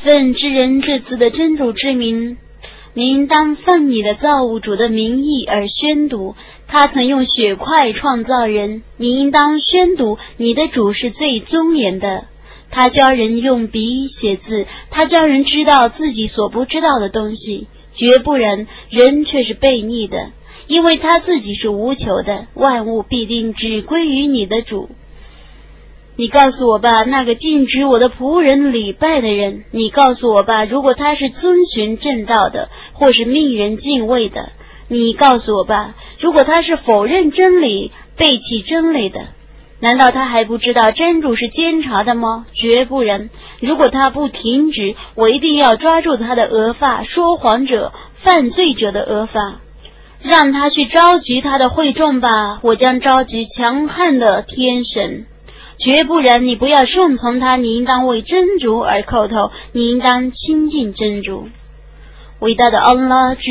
奉知人至此的真主之名，你应当奉你的造物主的名义而宣读。他曾用血块创造人，你应当宣读你的主是最尊严的。他教人用笔写字，他教人知道自己所不知道的东西，绝不然，人却是悖逆的，因为他自己是无求的，万物必定只归于你的主。你告诉我吧，那个禁止我的仆人礼拜的人，你告诉我吧，如果他是遵循正道的，或是命人敬畏的，你告诉我吧，如果他是否认真理、背弃真理的，难道他还不知道真主是监察的吗？绝不然。如果他不停止，我一定要抓住他的额发，说谎者、犯罪者的额发，让他去召集他的会众吧。我将召集强悍的天神。绝不然，你不要顺从他，你应当为真主而叩头，你应当亲近真主。伟大的安拉之。